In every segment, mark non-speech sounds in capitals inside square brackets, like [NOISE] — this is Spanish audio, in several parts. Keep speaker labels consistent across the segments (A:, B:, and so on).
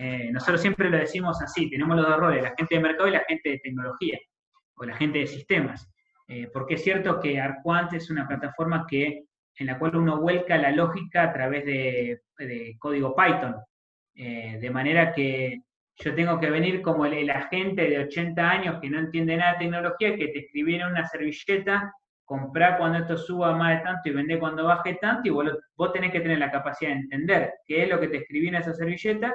A: Eh, nosotros siempre lo decimos así, tenemos los dos roles, la gente de mercado y la gente de tecnología, o la gente de sistemas. Eh, porque es cierto que Arquant es una plataforma que, en la cual uno vuelca la lógica a través de, código Python. Eh, de manera que yo tengo que venir como el, agente de 80 años que no entiende nada de tecnología, que te escribiera una servilleta, comprar cuando esto suba más de tanto y vender cuando baje tanto, y vos, vos tenés que tener la capacidad de entender qué es lo que te escribí en esa servilleta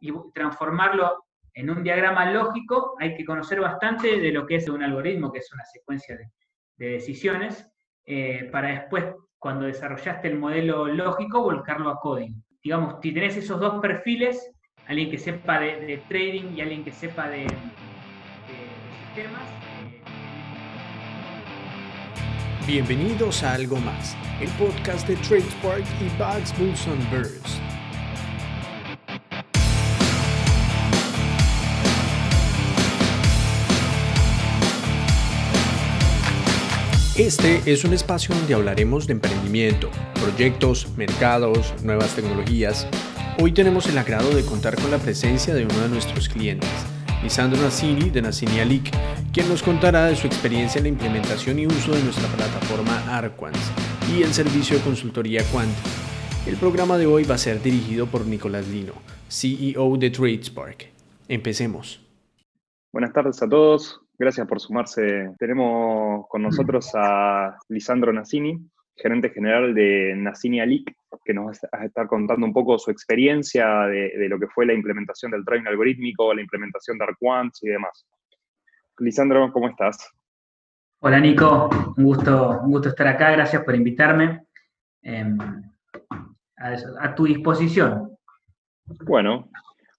A: y transformarlo en un diagrama lógico, hay que conocer bastante de lo que es un algoritmo, que es una secuencia de, decisiones, eh, para después, cuando desarrollaste el modelo lógico, volcarlo a código. Digamos, si tenés esos dos perfiles, alguien que sepa de, trading y alguien que sepa de, sistemas. Eh,
B: Bienvenidos a Algo Más, el podcast de TradeSpark y Bugs, Bulls and Birds. Este es un espacio donde hablaremos de emprendimiento, proyectos, mercados, nuevas tecnologías Hoy tenemos el agrado de contar con la presencia de uno de nuestros clientes, Lisandro Nassini de Nassini Alic, quien nos contará de su experiencia en la implementación y uso de nuestra plataforma Arquans y el servicio de consultoría Quant. El programa de hoy va a ser dirigido por Nicolás Lino, CEO de TradeSpark. Empecemos.
C: Buenas tardes a todos, gracias por sumarse. Tenemos con nosotros a Lisandro Nassini, gerente general de Nassini Alic, que nos va a estar contando un poco su experiencia de, lo que fue la implementación del trading algorítmico, la implementación de ArcQuants y demás. Lisandro, ¿cómo estás?
A: Hola Nico, un gusto, un gusto estar acá, gracias por invitarme. Em, a, tu disposición.
C: Bueno,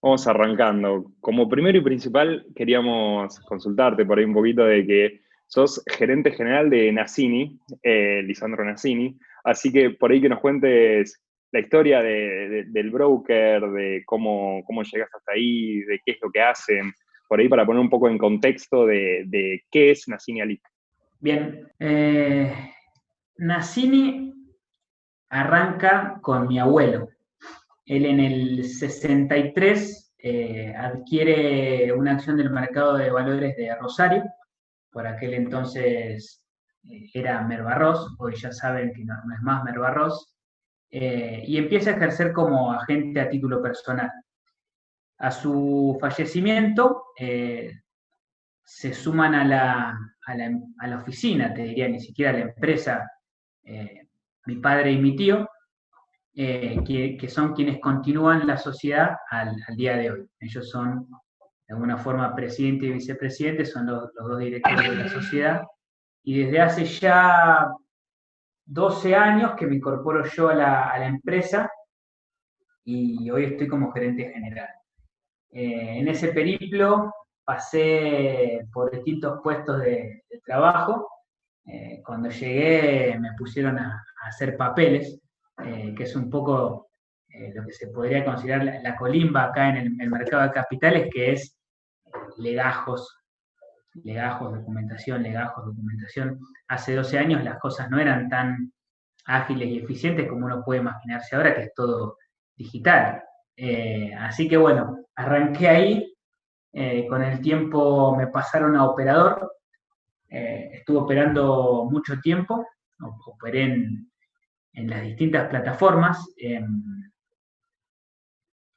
C: vamos arrancando. Como primero y principal, queríamos consultarte por ahí un poquito de que sos gerente general de Nassini, eh, Lisandro Nassini, Así que por ahí que nos cuentes la historia del broker, de cómo, cómo llegas hasta ahí, de qué es lo que hacen, por ahí para poner un poco en contexto de, qué es Nassini Alic.
A: Bien, eh, arranca con mi abuelo. Él en el 63 eh, adquiere una acción del mercado de valores de Rosario, por aquel entonces era Merbarros, hoy ya saben que no, es más Merbarros, eh, y empieza a ejercer como agente a título personal. A su fallecimiento eh, se suman a la, a, la, oficina, te diría, ni siquiera a la empresa, eh, mi padre y mi tío, que, son quienes continúan la sociedad al, día de hoy. Ellos son, de alguna forma, presidente y vicepresidente, son los, los dos directores de la sociedad y desde hace ya 12 años que me incorporo yo a la, empresa y hoy estoy como gerente general. Eh, en ese periplo pasé por distintos puestos de, trabajo. Eh, cuando llegué me pusieron a, hacer papeles, eh, que es un poco lo que se podría considerar la, colimba acá en el, mercado de capitales, que es legajos, legajos, documentación, legajos, documentación. Hace 12 años las cosas no eran tan ágiles y eficientes como uno puede imaginarse ahora, que es todo digital. Eh, así que bueno, arranqué ahí, eh, con el tiempo me pasaron a operador, eh, estuve operando mucho tiempo, operé en, en las distintas plataformas.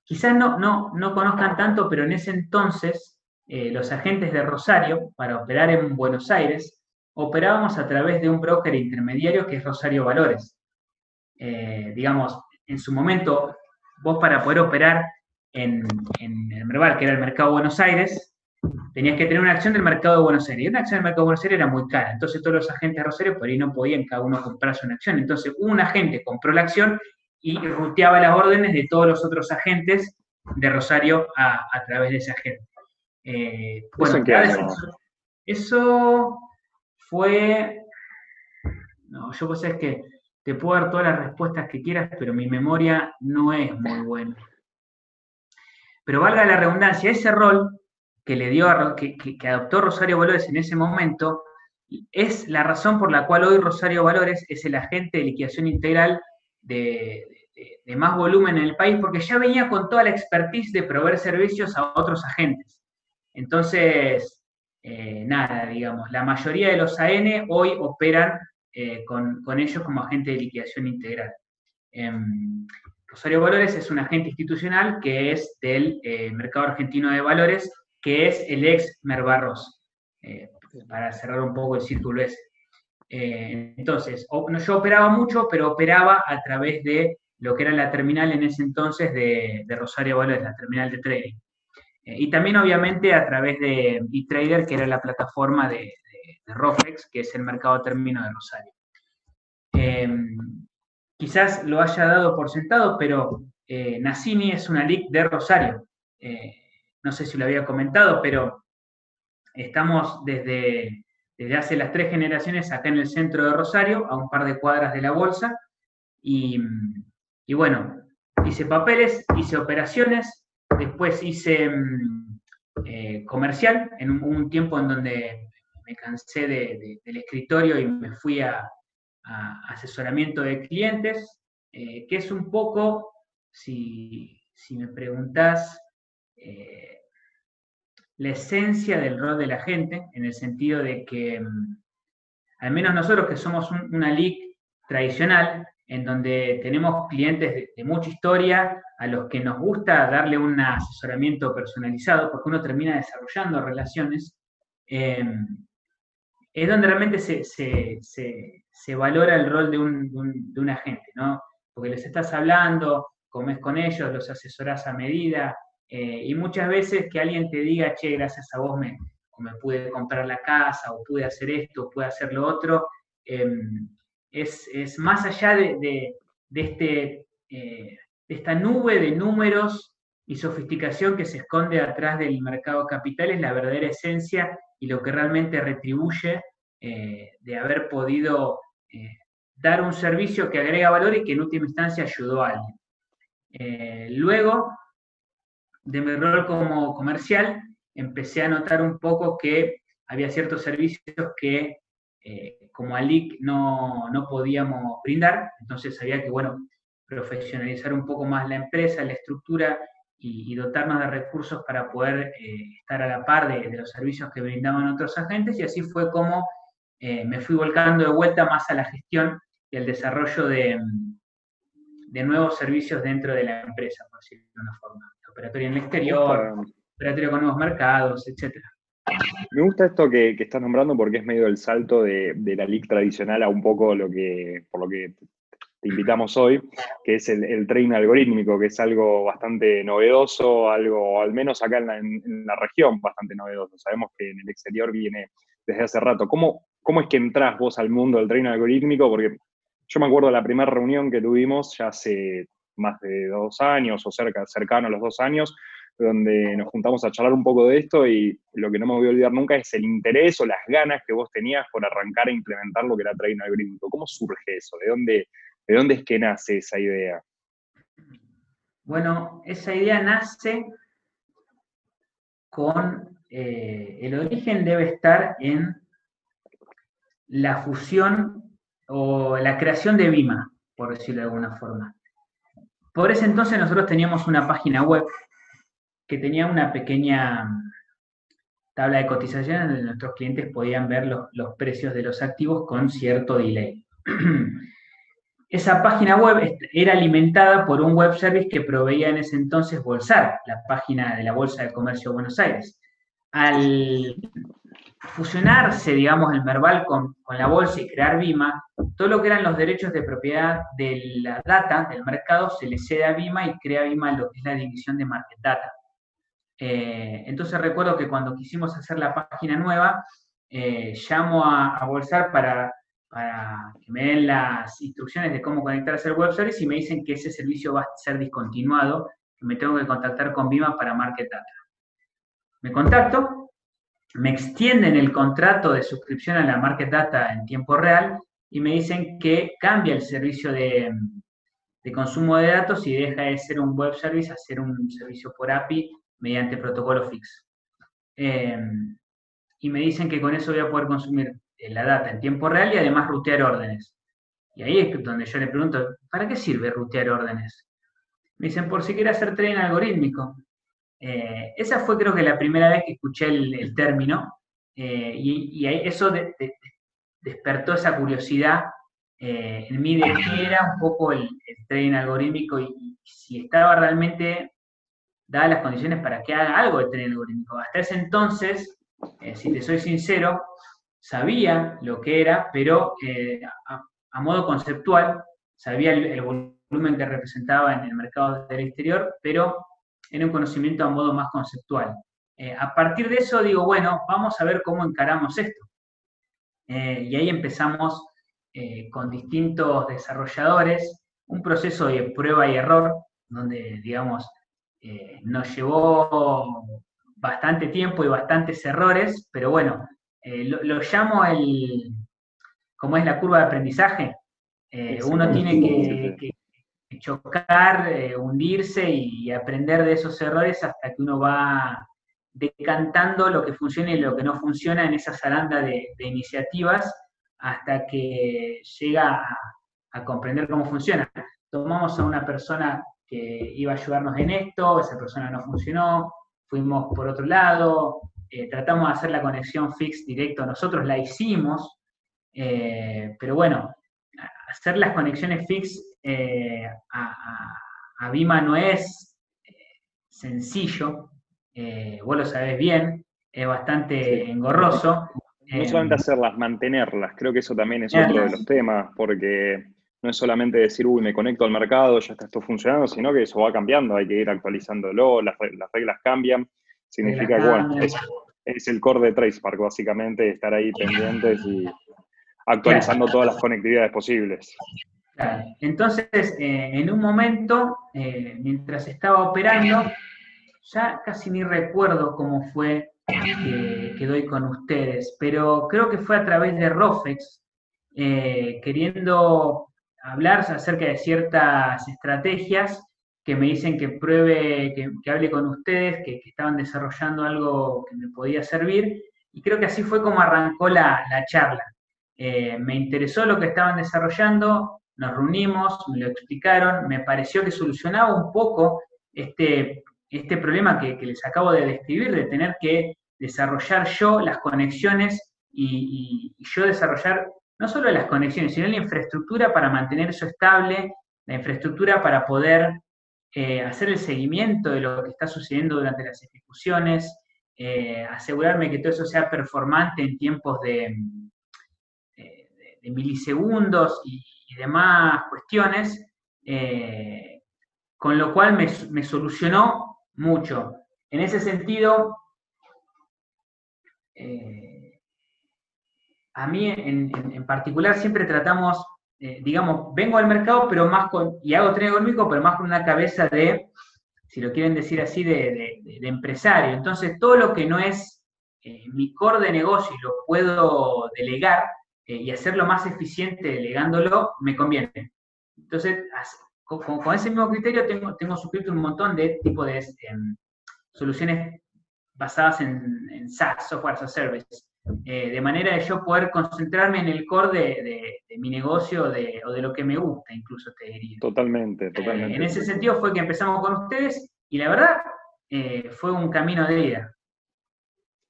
A: quizás no, no, no conozcan tanto, pero en ese entonces eh, los agentes de Rosario, para operar en Buenos Aires, operábamos a través de un broker intermediario que es Rosario Valores. Eh, digamos, en su momento, vos para poder operar en, el Merval, que era el mercado Buenos Aires, tenías que tener una acción del mercado de Buenos Aires. Y una acción del mercado de Buenos Aires era muy cara. Entonces todos los agentes de Rosario por ahí no podían cada uno comprarse una acción. Entonces un agente compró la acción y ruteaba las órdenes de todos los otros agentes de Rosario a, a través de ese agente. Eh, bueno, eso, fue. No, yo pues es que te puedo dar todas las respuestas que quieras, pero mi memoria no es muy buena. Pero valga la redundancia, ese rol que le dio que, adoptó Rosario Valores en ese momento es la razón por la cual hoy Rosario Valores es el agente de liquidación integral de, más volumen en el país, porque ya venía con toda la expertise de proveer servicios a otros agentes. Entonces, eh, nada, digamos, la mayoría de los AN hoy operan eh, con, ellos como agente de liquidación integral. Em, Rosario Valores es un agente institucional que es del mercado argentino de valores, que es el ex Merbarros, para cerrar un poco el círculo ese. Eh, entonces, yo operaba mucho, pero operaba a través de lo que era la terminal en ese entonces de, Rosario Valores, la terminal de trading. Eh, y también, obviamente, a través de eTrader, que era la plataforma de, Roflex, que es el mercado término de Rosario. Em, quizás lo haya dado por sentado, pero eh, Nassini es una leak de Rosario. No sé si lo había comentado, pero estamos desde desde hace las tres generaciones acá en el centro de Rosario, a un par de cuadras de la bolsa. Y, bueno, hice papeles, hice operaciones, después hice mm, eh, comercial, en un, tiempo en donde me cansé del escritorio y me fui a, asesoramiento de clientes, eh, que es un poco, si, me preguntás, eh, la esencia del rol de la gente, en el sentido de que, mm, al menos nosotros que somos una league tradicional, en donde tenemos clientes de, mucha historia, a los que nos gusta darle un asesoramiento personalizado, porque uno termina desarrollando relaciones, em, es donde realmente se, valora el rol de un, agente, ¿no? Porque les estás hablando, comes con ellos, los asesorás a medida, eh, y muchas veces que alguien te diga, che, gracias a vos me, me pude comprar la casa, o pude hacer esto, o pude hacer lo otro, em, es, más allá de, este, eh, de esta nube de números y sofisticación que se esconde atrás del mercado capital, es la verdadera esencia y lo que realmente retribuye eh, de haber podido dar un servicio que agrega valor y que en última instancia ayudó a alguien. luego, de mi rol como comercial, empecé a notar un poco que había ciertos servicios que eh, como ALIC no, no, podíamos brindar, entonces había que, bueno, profesionalizar un poco más la empresa, la estructura y, dotarnos de recursos para poder eh, estar a la par de, los servicios que brindaban otros agentes. Y así fue como eh, me fui volcando de vuelta más a la gestión y al desarrollo de, de nuevos servicios dentro de la empresa, por decirlo de una forma operatoria en el exterior, operatoria con nuevos mercados, etc.
C: Me gusta esto que, que, estás nombrando porque es medio el salto de, la LIC tradicional a un poco lo que, por lo que te invitamos hoy, que es el, el trading algorítmico, que es algo bastante novedoso, algo, al menos acá en la, región, bastante novedoso. Sabemos que en el exterior viene desde hace rato. ¿Cómo, cómo es que entras vos al mundo del trading algorítmico? Porque yo me acuerdo de la primera reunión que tuvimos ya hace más de dos años o cerca, cercano a los dos años, donde nos juntamos a charlar un poco de esto y lo que no me voy a olvidar nunca es el interés o las ganas que vos tenías por arrancar a implementar lo que era Trading Algorítmico. ¿Cómo surge eso? ¿De dónde, ¿De dónde es que nace esa idea?
A: Bueno, esa idea nace con, eh, el origen debe estar en la fusión o la creación de Vima, por decirlo de alguna forma. Por ese entonces nosotros teníamos una página web que tenía una pequeña tabla de cotización donde nuestros clientes podían ver los, precios de los activos con cierto delay. [CLEARS THROAT] Esa página web era alimentada por un web service que proveía en ese entonces Bolsar, la página de la Bolsa de Comercio de Buenos Aires. Al fusionarse, digamos, el Merval con, la bolsa y crear Vima, todo lo que eran los derechos de propiedad de la data del mercado se le cede a Vima y crea Vima lo que es la división de Market Data. Eh, entonces recuerdo que cuando quisimos hacer la página nueva, eh, llamo a, Bolsar para, para, que me den las instrucciones de cómo conectarse al web service y me dicen que ese servicio va a ser discontinuado, que me tengo que contactar con Vima para Market Data. Me contacto, me extienden el contrato de suscripción a la Market Data en tiempo real y me dicen que cambia el servicio de, consumo de datos y deja de ser un web service a ser un servicio por API mediante protocolo fix. Em, y me dicen que con eso voy a poder consumir eh, la data en tiempo real y además rutear órdenes. Y ahí es donde yo le pregunto, ¿para qué sirve rutear órdenes? Me dicen, por si quiere hacer trading algorítmico. Eh, esa fue creo que la primera vez que escuché el, término eh, y, eso despertó esa curiosidad eh, en mí de qué era un poco el, trading algorítmico y, si estaba realmente dadas las condiciones para que haga algo de trading algorítmico. Hasta ese entonces, si te soy sincero, sabía lo que era, pero a, modo conceptual, sabía el, el volumen que representaba en el mercado del exterior, pero en un conocimiento a modo más conceptual. Eh, a partir de eso digo, bueno, vamos a ver cómo encaramos esto. Eh, y ahí empezamos eh, con distintos desarrolladores, un proceso de prueba y error, donde, digamos, nos llevó bastante tiempo y bastantes errores, pero bueno, lo, llamo el, como es la curva de aprendizaje, uno tiene que, chocar, eh, hundirse y aprender de esos errores hasta que uno va decantando lo que funciona y lo que no funciona en esa zaranda de, iniciativas hasta que llega a, comprender cómo funciona. Tomamos a una persona que iba a ayudarnos en esto, esa persona no funcionó, fuimos por otro lado, eh, tratamos de hacer la conexión fix directo, nosotros la hicimos, eh, pero bueno, hacer las conexiones fix eh, a, a, Bima no es eh, sencillo, eh, vos lo sabés bien, es bastante engorroso.
C: No solamente hacerlas, mantenerlas, creo que eso también es otro de los temas, porque no es solamente decir, uy, me conecto al mercado, ya está esto funcionando, sino que eso va cambiando, hay que ir actualizándolo, las, reglas cambian, significa que, bueno, es, el core de Tracepark, básicamente, estar ahí pendientes y actualizando todas las conectividades posibles.
A: Entonces, eh, en un momento, eh, mientras estaba operando, ya casi ni recuerdo cómo fue que doy con ustedes, pero creo que fue a través de Rofex, eh, queriendo hablar acerca de ciertas estrategias que me dicen que pruebe, que, hable con ustedes, que, estaban desarrollando algo que me podía servir, y creo que así fue como arrancó la, charla. me interesó lo que estaban desarrollando, nos reunimos, me lo explicaron, me pareció que solucionaba un poco este, este problema que, les acabo de describir, de tener que desarrollar yo las conexiones y, yo desarrollar no solo las conexiones, sino la infraestructura para mantener eso estable, la infraestructura para poder eh, hacer el seguimiento de lo que está sucediendo durante las ejecuciones, eh, asegurarme que todo eso sea performante en tiempos de, de milisegundos y, y demás cuestiones, eh, con lo cual me, solucionó mucho. En ese sentido, eh, a mí en, particular siempre tratamos, eh, digamos, vengo al mercado, pero más con, y hago tren económico, pero más con una cabeza de, si lo quieren decir así, de, de empresario. Entonces, todo lo que no es mi core de negocio y lo puedo delegar, eh, y hacerlo más eficiente delegándolo, me conviene. Entonces, con, ese mismo criterio tengo, tengo suscrito un montón de tipo de em, soluciones basadas en, SaaS, Software as a Service, eh, de manera de yo poder concentrarme en el core de, mi negocio de, o de lo que me gusta, incluso te diría.
C: Totalmente, eh, totalmente.
A: en ese sentido fue que empezamos con ustedes y la verdad fue un camino de vida.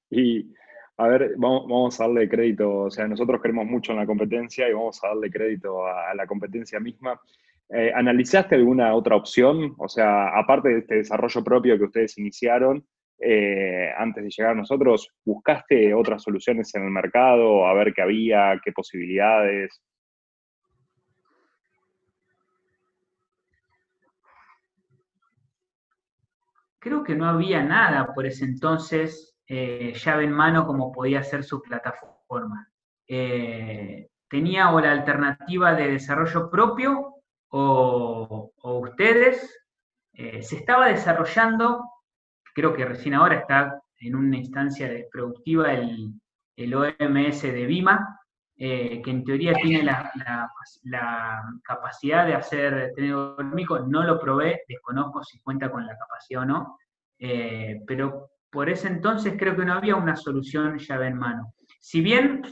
C: Y a ver, vamos, a darle crédito, o sea, nosotros creemos mucho en la competencia y vamos a darle crédito a, la competencia misma. Eh, ¿Analizaste alguna otra opción? O sea, aparte de este desarrollo propio que ustedes iniciaron, eh, antes de llegar a nosotros, ¿buscaste otras soluciones en el mercado? A ver qué había, qué posibilidades.
A: Creo que no había nada por ese entonces eh, llave en mano como podía ser su plataforma. Eh, tenía o la alternativa de desarrollo propio o, ustedes. Eh, se estaba desarrollando, creo que recién ahora está en una instancia productiva el, OMS de Vima, que en teoría tiene la, capacidad de hacer tecnológico, no lo probé, desconozco si cuenta con la capacidad o no, pero por ese entonces creo que no había una solución llave en mano. Si bien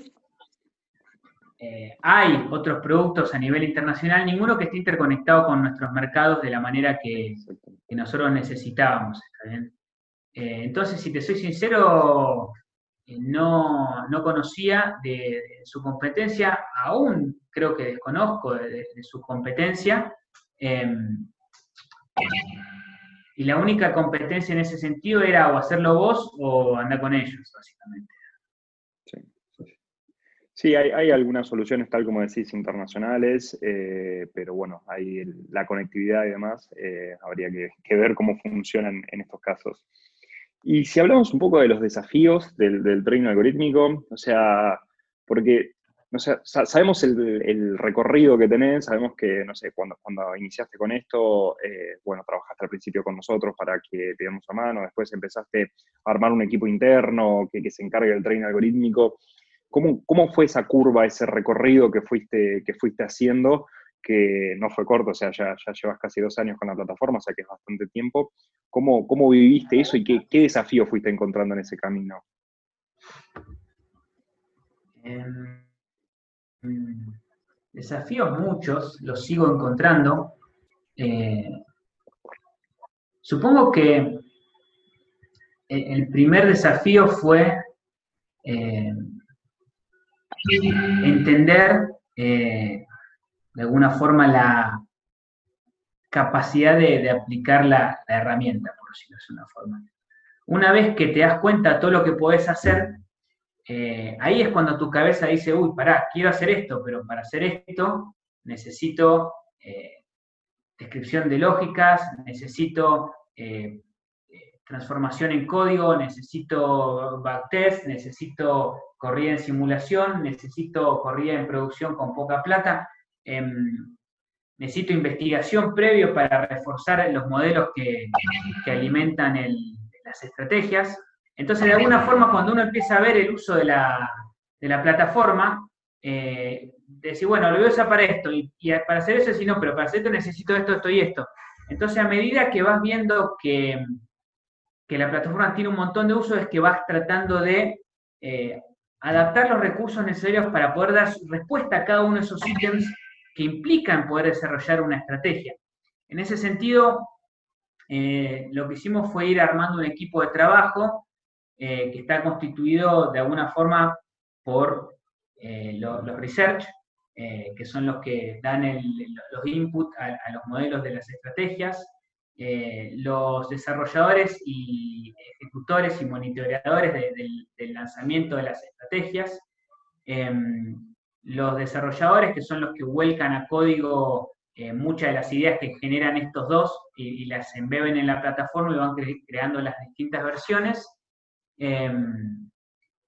A: eh, hay otros productos a nivel internacional, ninguno que esté interconectado con nuestros mercados de la manera que, nosotros necesitábamos. Eh, entonces, si te soy sincero, eh, no, conocía de, su competencia, aún creo que desconozco de, su competencia. Y la única competencia en ese sentido era o hacerlo vos o andar con ellos, básicamente.
C: Sí, hay, algunas soluciones, tal como decís, internacionales, eh, pero bueno, hay la conectividad y demás, eh, habría que, ver cómo funcionan en estos casos. Y si hablamos un poco de los desafíos del, del algorítmico, o sea, porque no sé, sabemos el, recorrido que tenés, sabemos que, no sé, cuando, cuando iniciaste con esto, eh, bueno, trabajaste al principio con nosotros para que te demos a mano, después empezaste a armar un equipo interno que, se encargue del trading algorítmico. ¿Cómo, ¿Cómo, fue esa curva, ese recorrido que fuiste, que fuiste haciendo, que no fue corto, o sea, ya, ya llevas casi dos años con la plataforma, o sea que es bastante tiempo. ¿Cómo, cómo viviste eso y qué, qué desafío fuiste encontrando en ese camino?
A: Em, desafíos muchos, los sigo encontrando. Eh, supongo que el primer desafío fue eh, entender eh, de alguna forma la capacidad de, aplicar la, herramienta, por decirlo de una forma. Una vez que te das cuenta de todo lo que puedes hacer, eh, ahí es cuando tu cabeza dice, uy, pará, quiero hacer esto, pero para hacer esto necesito eh, descripción de lógicas, necesito transformación en código, necesito backtest, necesito corrida en simulación, necesito corrida en producción con poca plata, em, necesito investigación previo para reforzar los modelos que, alimentan las estrategias. Entonces, de alguna forma, cuando uno empieza a ver el uso de la, plataforma, eh, decir, bueno, lo voy a usar para esto, y, para hacer eso, si no, pero para hacer esto necesito esto, esto y esto. Entonces, a medida que vas viendo que, que la plataforma tiene un montón de usos, es que vas tratando de eh, adaptar los recursos necesarios para poder dar respuesta a cada uno de esos ítems que implican poder desarrollar una estrategia. En ese sentido, eh, lo que hicimos fue ir armando un equipo de trabajo eh, que está constituido de alguna forma por los, research, que son los que dan los inputs a los modelos de las estrategias, eh, los desarrolladores y ejecutores y monitoreadores del lanzamiento de las estrategias, em, los desarrolladores que son los que vuelcan a código eh, muchas de las ideas que generan estos dos y, las embeben en la plataforma y van creando las distintas versiones. Em,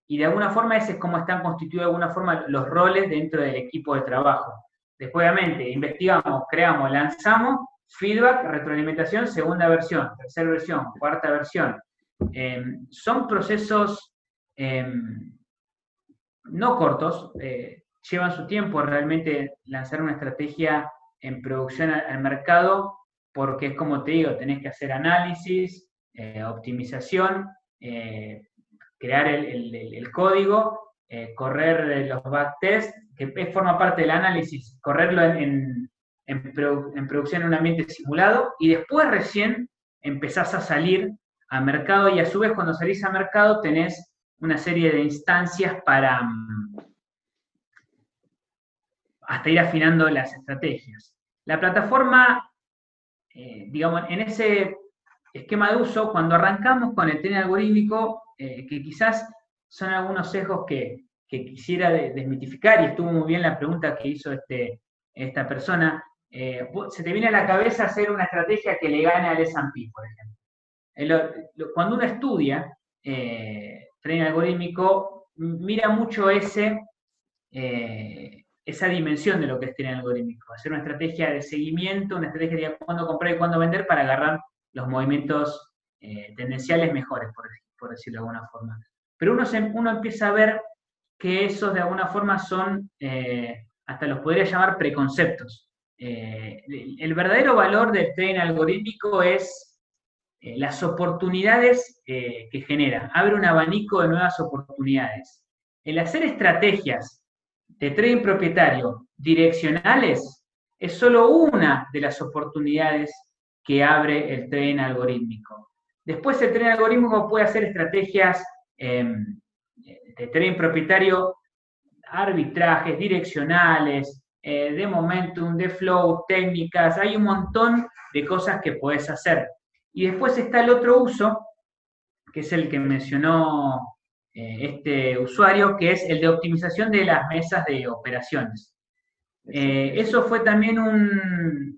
A: y de alguna forma ese es como están constituidos de alguna forma los roles dentro del equipo de trabajo. Después, obviamente, investigamos, creamos, lanzamos feedback, retroalimentación, segunda versión, tercera versión, cuarta versión. Em, son procesos em, no cortos, eh, llevan su tiempo realmente lanzar una estrategia en producción al, mercado, porque es como te digo, tenés que hacer análisis, eh, optimización, eh, crear el, código, correr los backtests, que forma parte del análisis, correrlo en en, producción en un ambiente simulado y después recién empezás a salir al mercado y a su vez cuando salís al mercado tenés una serie de instancias para mm, hasta ir afinando las estrategias. La plataforma, eh, digamos, en ese esquema de uso, cuando arrancamos con el tren algorítmico, eh, que quizás son algunos sesgos que, quisiera desmitificar, y estuvo muy bien la pregunta que hizo este, esta persona, eh, se te viene a la cabeza hacer una estrategia que le gane al S&P, por ejemplo. cuando uno estudia eh, trading algorítmico, mira mucho ese, eh, esa dimensión de lo que es trading algorítmico. Hacer una estrategia de seguimiento, una estrategia de cuándo comprar y cuándo vender para agarrar los movimientos eh, tendenciales mejores, por, decirlo de alguna forma. Pero uno, uno empieza a ver que esos de alguna forma son, hasta los podría llamar preconceptos. Eh, el verdadero valor del trading algorítmico es eh, las oportunidades eh, que genera. Abre un abanico de nuevas oportunidades. El hacer estrategias de trading propietario direccionales es solo una de las oportunidades que abre el trading algorítmico. Después el trading algorítmico puede hacer estrategias em, de trading propietario, arbitrajes direccionales, eh, de momentum, de flow, técnicas, hay un montón de cosas que puedes hacer. Y después está el otro uso, que es el que mencionó eh, este usuario, que es el de optimización de las mesas de operaciones. Eh, eso fue también un,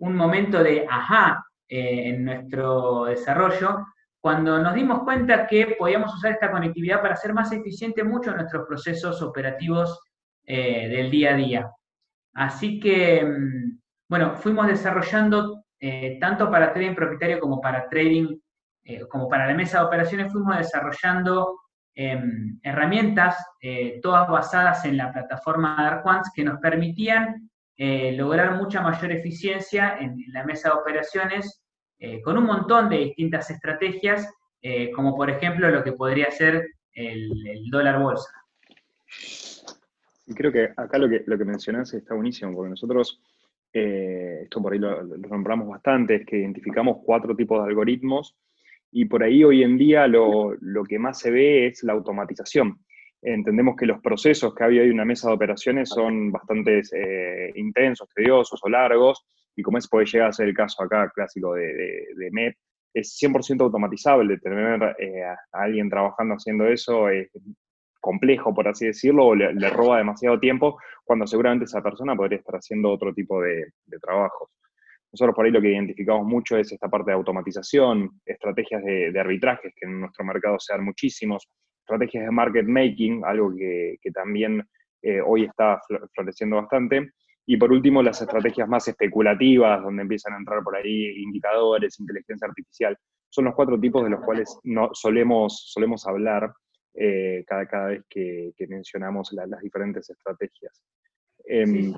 A: un momento de ajá en nuestro desarrollo, cuando nos dimos cuenta que podíamos usar esta conectividad para hacer más eficiente mucho nuestros procesos operativos eh, del día a día. Así que, mm, bueno, fuimos desarrollando eh, tanto para trading propietario como para trading, eh, como para la mesa de operaciones, fuimos desarrollando em, herramientas, todas basadas en la plataforma Dark que nos permitían lograr mucha mayor eficiencia en, la mesa de operaciones con un montón de distintas estrategias, como por ejemplo lo que podría ser el dólar bolsa.
C: Y creo que acá lo que, lo que mencionás está buenísimo, porque nosotros, eh, esto por ahí lo, nombramos bastante, es que identificamos cuatro tipos de algoritmos y por ahí hoy en día lo, que más se ve es la automatización. Entendemos que los procesos que había hoy en una mesa de operaciones son bastante eh, intensos, tediosos o largos, y como es puede llegar a ser el caso acá clásico de, de, MEP, es 100% automatizable. Tener eh, a alguien trabajando haciendo eso es complejo, por así decirlo, o le, roba demasiado tiempo, cuando seguramente esa persona podría estar haciendo otro tipo de, trabajos. Nosotros por ahí lo que identificamos mucho es esta parte de automatización, estrategias de, arbitrajes, que en nuestro mercado se dan muchísimos, estrategias de market making, algo que, también eh, hoy está floreciendo bastante, y por último las estrategias más especulativas, donde empiezan a entrar por ahí indicadores, inteligencia artificial. Son los cuatro tipos de los cuales no, solemos, solemos hablar eh, cada, cada vez que, mencionamos las diferentes estrategias. Em,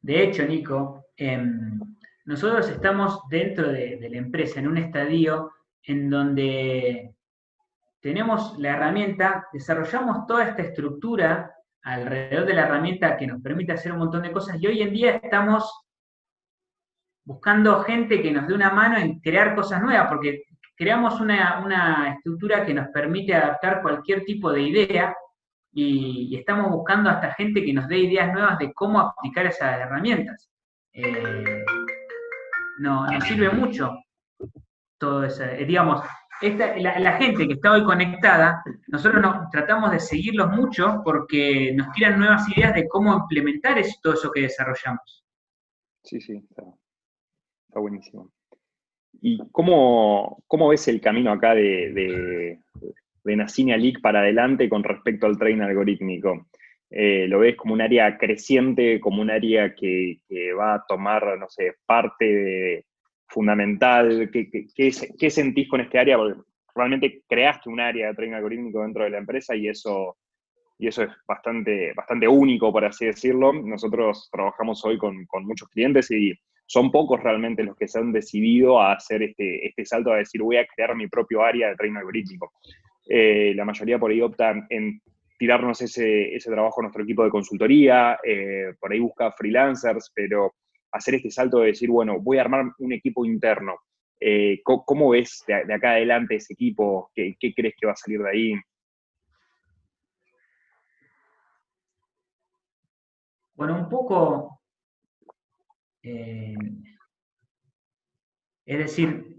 A: de hecho, Nico, em, nosotros estamos dentro de, la empresa en un estadio en donde tenemos la herramienta, desarrollamos toda esta estructura alrededor de la herramienta que nos permite hacer un montón de cosas y hoy en día estamos buscando gente que nos dé una mano en crear cosas nuevas, porque creamos una, estructura que nos permite adaptar cualquier tipo de idea y, estamos buscando hasta gente que nos dé ideas nuevas de cómo aplicar esas herramientas. Eh, no, nos sirve mucho todo eso. Eh, digamos, la, gente que está hoy conectada, nosotros nos, tratamos de seguirlos mucho porque nos tiran nuevas ideas de cómo implementar todo eso que desarrollamos.
C: Sí, sí, está buenísimo. ¿Y cómo, ves el camino acá de, de, de Nacine para adelante con respecto al trading algorítmico? Eh, ¿Lo ves como un área creciente, como un área que, va a tomar, no sé, parte fundamental? ¿Qué, qué, sentís con este área? Porque realmente creaste un área de trading algorítmico dentro de la empresa y eso, y eso es bastante, bastante único, por así decirlo. Nosotros trabajamos hoy con, muchos clientes y son pocos realmente los que se han decidido a hacer este, este salto a decir voy a crear mi propio área de trading algorítmico. Eh, la mayoría por ahí optan en tirarnos ese, trabajo a nuestro equipo de consultoría, eh, por ahí busca freelancers, pero hacer este salto de decir, bueno, voy a armar un equipo interno. Eh, ¿cómo, ves de, acá adelante ese equipo? ¿Qué, ¿Qué, crees que va a salir de ahí?
A: Bueno, un poco eh, es decir,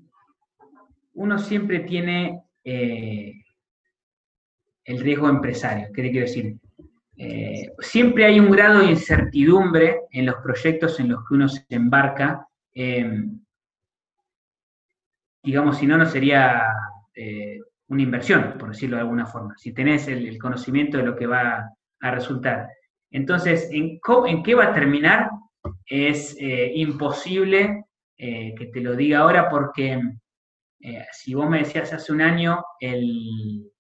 A: uno siempre tiene eh, el riesgo empresario. ¿Qué te quiero decir? Eh, siempre hay un grado de incertidumbre en los proyectos en los que uno se embarca. digamos, si no, no sería una inversión, por decirlo de alguna forma, si tenés el, conocimiento de lo que va a resultar. Entonces, ¿en, ¿en qué va a terminar? es eh, imposible eh, que te lo diga ahora porque eh, si vos me decías hace un año el,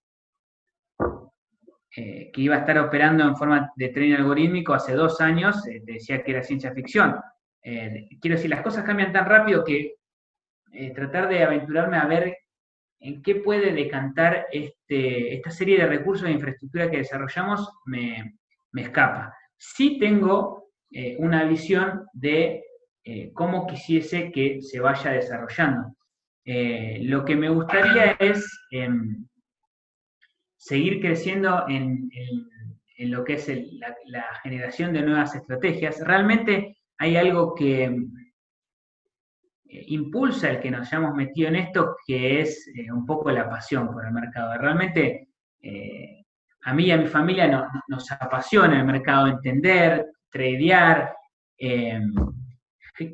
A: que iba a estar operando en forma de tren algorítmico, hace dos años te decía que era ciencia ficción. quiero decir, las cosas cambian tan rápido que tratar de aventurarme a ver en qué puede decantar este, esta serie de recursos de infraestructura que desarrollamos me, me escapa. Sí tengo eh, una visión de eh, cómo quisiese que se vaya desarrollando. lo que me gustaría es em, seguir creciendo en, lo que es la, generación de nuevas estrategias. Realmente hay algo que eh, impulsa el que nos hayamos metido en esto, que es eh, un poco la pasión por el mercado. Realmente eh, a mí y a mi familia nos apasiona el mercado, entender, tradear,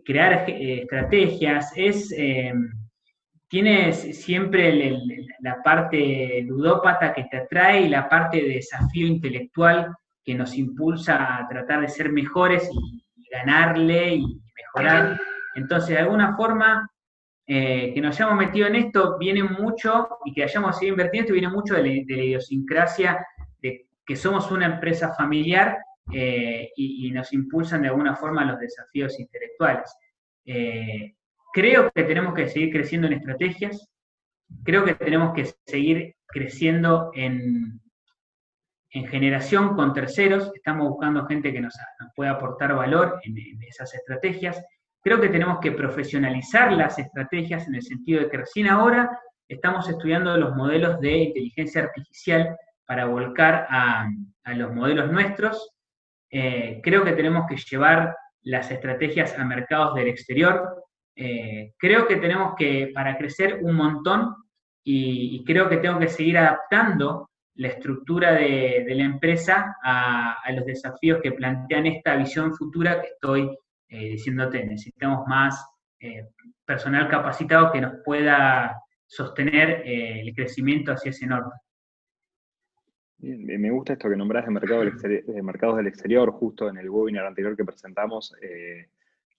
A: crear estrategias, es tienes siempre la parte ludópata que te atrae y la parte de desafío intelectual que nos impulsa a tratar de ser mejores y, ganarle y mejorar. Entonces, de alguna forma, eh, que nos hayamos metido en esto viene mucho, y que hayamos seguido invirtiendo esto viene mucho de la, idiosincrasia de que somos una empresa familiar eh, y, nos impulsan de alguna forma los desafíos intelectuales. Eh, Creo que tenemos que seguir creciendo en estrategias, creo que tenemos que seguir creciendo en, en generación con terceros, estamos buscando gente que nos, pueda aportar valor en, esas estrategias. Creo que tenemos que profesionalizar las estrategias en el sentido de que recién ahora estamos estudiando los modelos de inteligencia artificial para volcar a, los modelos nuestros. Eh, creo que tenemos que llevar las estrategias a mercados del exterior. Eh, creo que tenemos que, para crecer un montón, y, creo que tengo que seguir adaptando la estructura de, la empresa a, los desafíos que plantean esta visión futura que estoy eh, diciéndote. Necesitamos más eh, personal capacitado que nos pueda sostener el crecimiento hacia ese norte.
C: Me gusta esto que nombras de, mercado de mercados del exterior, justo en el webinar anterior que presentamos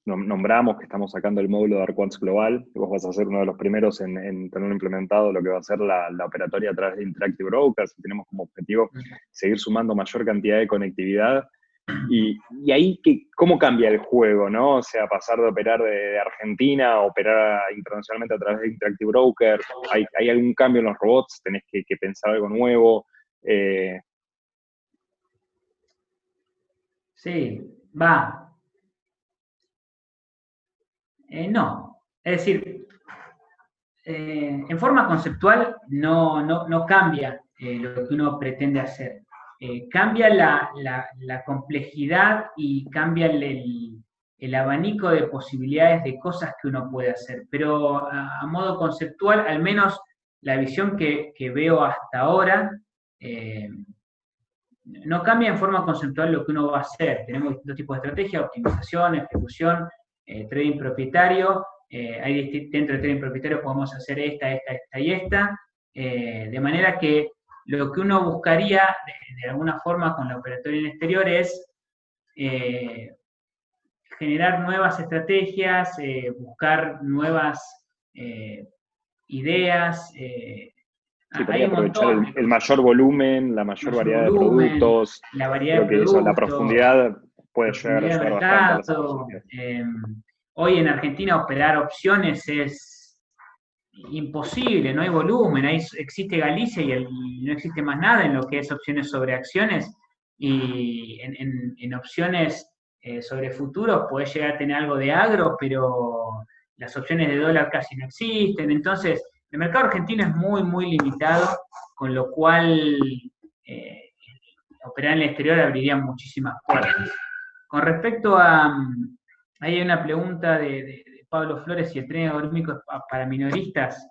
C: nombramos que estamos sacando el módulo de Arquants Global, vos vas a ser uno de los primeros en, tenerlo implementado, lo que va a ser la, operatoria a través de Interactive Brokers, tenemos como objetivo seguir sumando mayor cantidad de conectividad. Y, ahí, ¿cómo cambia el juego? ¿no? O sea, pasar de operar de, Argentina a operar internacionalmente a través de Interactive Brokers, ¿hay, algún cambio en los robots? ¿Tenés que, pensar algo nuevo? Eh,
A: sí, va, eh, no, es decir, eh, en forma conceptual no, no, cambia eh, lo que uno pretende hacer. cambia la, complejidad y cambia el, abanico de posibilidades de cosas que uno puede hacer. Pero a, modo conceptual, al menos la visión que, veo hasta ahora, no cambia en forma conceptual lo que uno va a hacer. Tenemos distintos tipos de estrategia, optimización, ejecución, eh, trading propietario, eh, hay dentro de trading propietario podemos hacer esta, esta, esta y esta, eh, de manera que lo que uno buscaría de, alguna forma con la operatoria en exterior es generar nuevas estrategias, buscar nuevas ideas.
C: Sí, aprovechar el, mayor volumen, la mayor, variedad de productos,
A: la variedad de productos,
C: la profundidad puede llegar a ser
A: bastante. Em, hoy en Argentina operar opciones es imposible, no hay volumen, ahí existe Galicia y, no existe más nada en lo que es opciones sobre acciones y en, opciones eh, sobre futuros puedes llegar a tener algo de agro, pero las opciones de dólar casi no existen, entonces el mercado argentino es muy, muy limitado, con lo cual eh, operar en el exterior abriría muchísimas puertas. Con respecto a, ahí hay una pregunta de, Pablo Flores si el tren económico es para minoristas.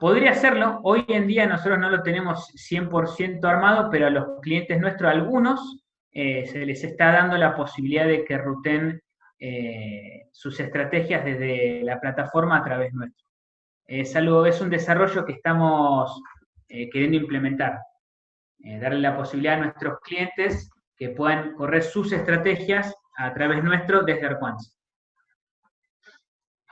A: Podría serlo, hoy en día nosotros no lo tenemos 100% armado, pero a los clientes nuestros, algunos, eh, se les está dando la posibilidad de que ruten eh, sus estrategias desde la plataforma a través nuestro. Es es un desarrollo que estamos eh, queriendo implementar. darle la posibilidad a nuestros clientes que puedan correr sus estrategias a través nuestro desde Arquans.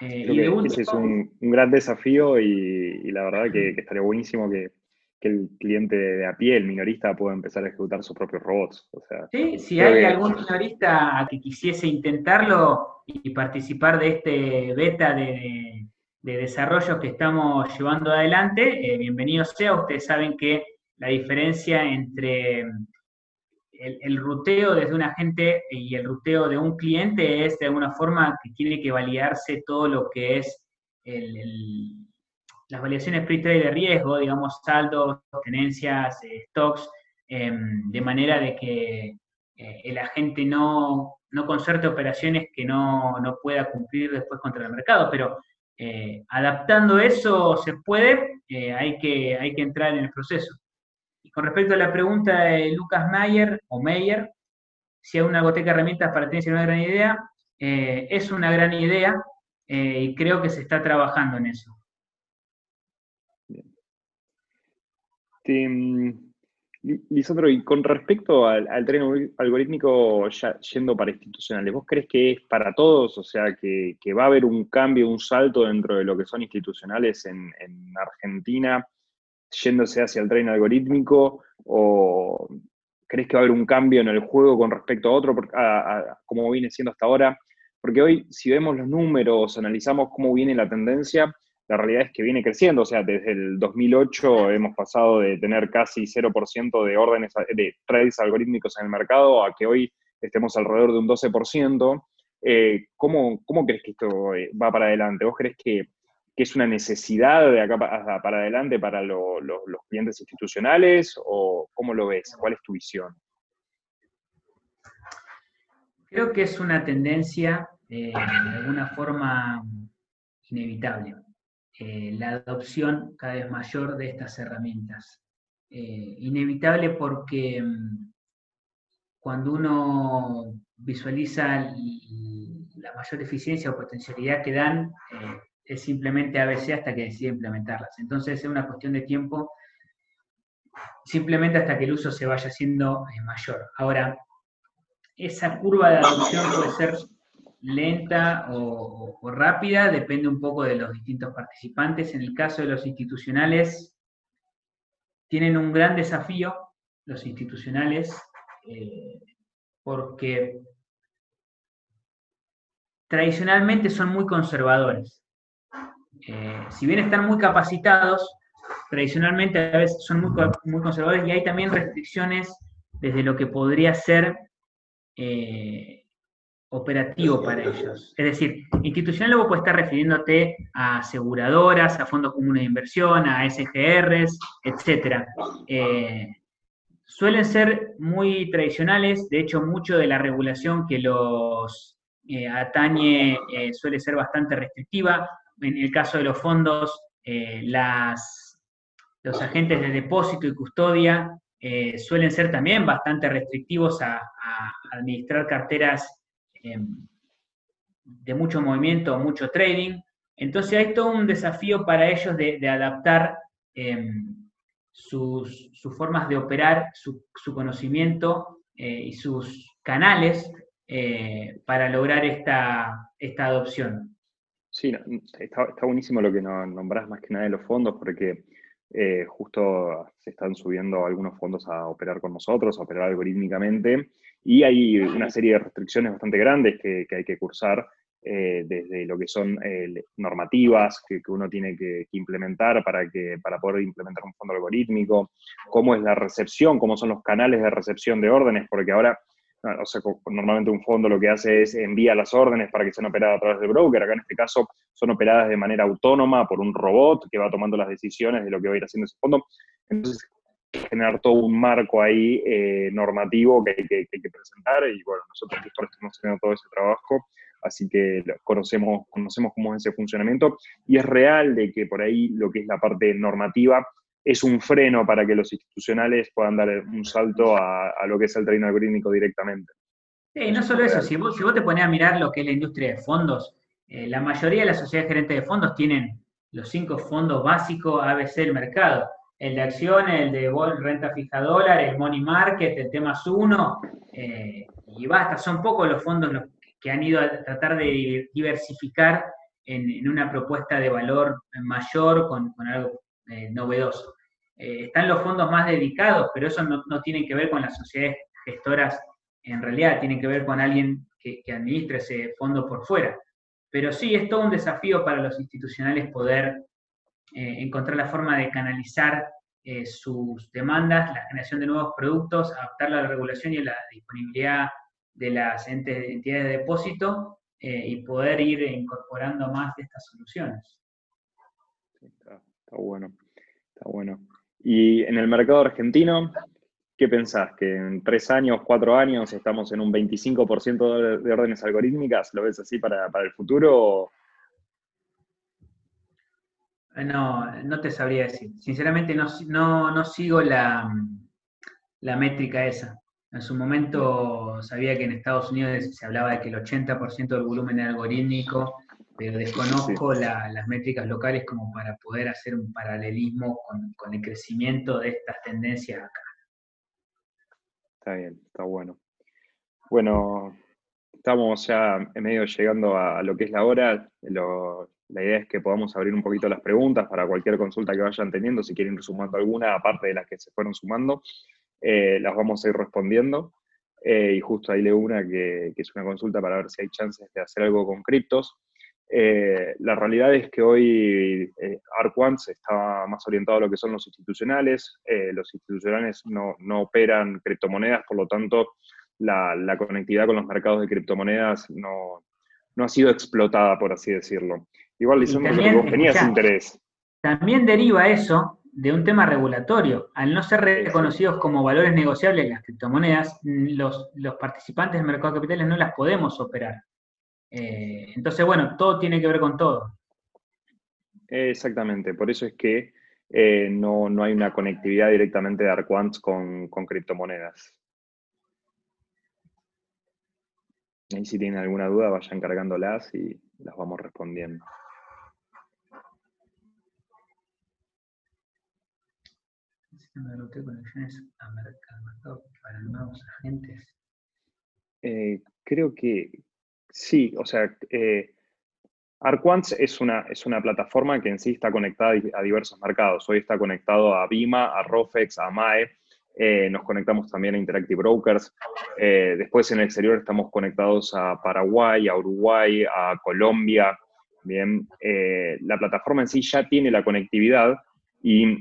C: Eh, ese es un, gran desafío y, la verdad que, estaría buenísimo que, el cliente de a pie, el minorista, pueda empezar a ejecutar sus propios robots.
A: sí, si hay algún minorista que quisiese intentarlo y participar de este beta de, desarrollo que estamos llevando adelante, eh, bienvenido sea. Ustedes saben que la diferencia entre el, ruteo desde un agente y el ruteo de un cliente es de alguna forma que tiene que validarse todo lo que es las validaciones pre-trade de riesgo, digamos, saldos, tenencias, eh, stocks, em, de manera de que eh, el agente no, no concerte operaciones que no, no, pueda cumplir después contra el mercado, pero eh, adaptando eso se puede, hay, que, hay que entrar en el proceso. Con respecto a la pregunta de Lucas Mayer, o Meyer, si hay una goteca de herramientas para tener una gran idea, es una gran idea y creo que se está trabajando en eso.
C: Este, Lisandro, y con respecto al, tren algorítmico ya yendo para institucionales, ¿vos crees que es para todos? O sea, que, va a haber un cambio, un salto dentro de lo que son institucionales en, Argentina, yéndose hacia el tren algorítmico? ¿O crees que va a haber un cambio en el juego con respecto a otro, como viene siendo hasta ahora? Porque hoy, si vemos los números, analizamos cómo viene la tendencia, la realidad es que viene creciendo, o sea, desde el 2008 hemos pasado de tener casi 0% de órdenes de trades algorítmicos en el mercado a que hoy estemos alrededor de un 12%. Eh, ¿cómo, crees que esto eh, va para adelante? ¿Vos crees que, es una necesidad de acá para, adelante para los clientes institucionales o cómo lo ves? ¿Cuál es tu visión?
A: Creo que es una tendencia eh, de alguna forma inevitable. Eh, la adopción cada vez mayor de estas herramientas. Eh, inevitable porque mm, cuando uno visualiza la mayor eficiencia o potencialidad que dan, es simplemente ABC hasta que decide implementarlas. Entonces es una cuestión de tiempo, simplemente hasta que el uso se vaya haciendo mayor. Ahora, esa curva de adopción puede ser lenta o, rápida, depende un poco de los distintos participantes. En el caso de los institucionales, tienen un gran desafío los institucionales eh, porque tradicionalmente son muy conservadores. Eh, si bien están muy capacitados, tradicionalmente a veces son muy, muy conservadores y hay también restricciones desde lo que podría ser eh, operativo para ellos. Es decir, institucional luego puede estar refiriéndote a aseguradoras, a fondos comunes de inversión, a SGRs, etc. Eh, suelen ser muy tradicionales, de hecho, mucho de la regulación que los eh, atañe suele ser bastante restrictiva. En el caso de los fondos, las, los agentes de depósito y custodia suelen ser también bastante restrictivos a administrar carteras Em, de mucho movimiento, mucho trading. Entonces hay todo un desafío para ellos de, adaptar em, sus, formas de operar, su, conocimiento eh, y sus canales eh, para lograr esta, esta adopción.
C: Sí, está, buenísimo lo que nombrás más que nada de los fondos, porque eh, justo se están subiendo algunos fondos a operar con nosotros, a operar algorítmicamente, y hay una serie de restricciones bastante grandes que, hay que cursar, eh, desde lo que son eh, normativas que, uno tiene que, implementar para, que, para poder implementar un fondo algorítmico, cómo es la recepción, cómo son los canales de recepción de órdenes, porque ahora o sea, normalmente un fondo lo que hace es envía las órdenes para que sean operadas a través del broker. Acá en este caso son operadas de manera autónoma por un robot que va tomando las decisiones de lo que va a ir haciendo ese fondo. Entonces, generar todo un marco ahí eh, normativo que hay que, presentar y bueno, nosotros estamos haciendo todo ese trabajo, así que conocemos, conocemos cómo es ese funcionamiento y es real de que por ahí lo que es la parte normativa es un freno para que los institucionales puedan dar un salto a, lo que es el terreno algorítmico directamente.
A: Sí, no solo eso, si vos, si vos te pones a mirar lo que es la industria de fondos, eh, la mayoría de las sociedades gerentes de fondos tienen los cinco fondos básicos ABC del mercado. El de acciones, el de renta fija dólar, el money market, el temas uno, eh, y basta, son pocos los fondos que han ido a tratar de diversificar en, una propuesta de valor mayor con, con algo eh, novedoso. Eh, están los fondos más dedicados, pero eso no, no tiene que ver con las sociedades gestoras en realidad, tiene que ver con alguien que, administre ese fondo por fuera. Pero sí, es todo un desafío para los institucionales poder eh, encontrar la forma de canalizar sus demandas, la generación de nuevos productos, adaptarla a la regulación y a la disponibilidad de las entidades de depósito y poder ir incorporando más de estas soluciones.
C: Está, bueno, está bueno. Y en el mercado argentino, ¿qué pensás? ¿Que en tres años, cuatro años estamos en un 25% de órdenes algorítmicas? ¿Lo ves así para, para el futuro?
A: No, no te sabría decir. Sinceramente no, no, sigo la, la, métrica esa. En su momento sabía que en Estados Unidos se hablaba de que el 80% del volumen era algorítmico, pero desconozco las métricas locales como para poder hacer un paralelismo con, con, el crecimiento de estas tendencias acá.
C: Está bien, está bueno. Bueno, estamos ya en medio llegando a lo que es la hora. Lo, la idea es que podamos abrir un poquito las preguntas para cualquier consulta que vayan teniendo, si quieren ir sumando alguna, aparte de las que se fueron sumando, eh, las vamos a ir respondiendo. Eh, y justo ahí leo una que, es una consulta para ver si hay chances de hacer algo con criptos. Eh, la realidad es que hoy Arc está más orientado a lo que son los institucionales. los institucionales no, operan criptomonedas, por lo tanto, la, la, conectividad con los mercados de criptomonedas no, no ha sido explotada, por así decirlo. Igual diciendo que vos tenías interés.
A: También deriva eso de un tema regulatorio. Al no ser reconocidos como valores negociables las criptomonedas, los, los participantes del mercado de capitales no las podemos operar. Eh, entonces, bueno, todo tiene que ver con todo.
C: Exactamente, por eso es que eh, no, hay una conectividad directamente de Arquants con, con criptomonedas. Y si tienen alguna duda, vayan cargándolas y las vamos respondiendo. conexiones a mercado para nuevos agentes? Eh, creo que sí, o sea, eh, Arquants es una, es una plataforma que en sí está conectada a diversos mercados. Hoy está conectado a Bima, a Rofex, a MAE. Eh, nos conectamos también a Interactive Brokers. Eh, después en el exterior estamos conectados a Paraguay, a Uruguay, a Colombia. Bien, la plataforma en sí ya tiene la conectividad y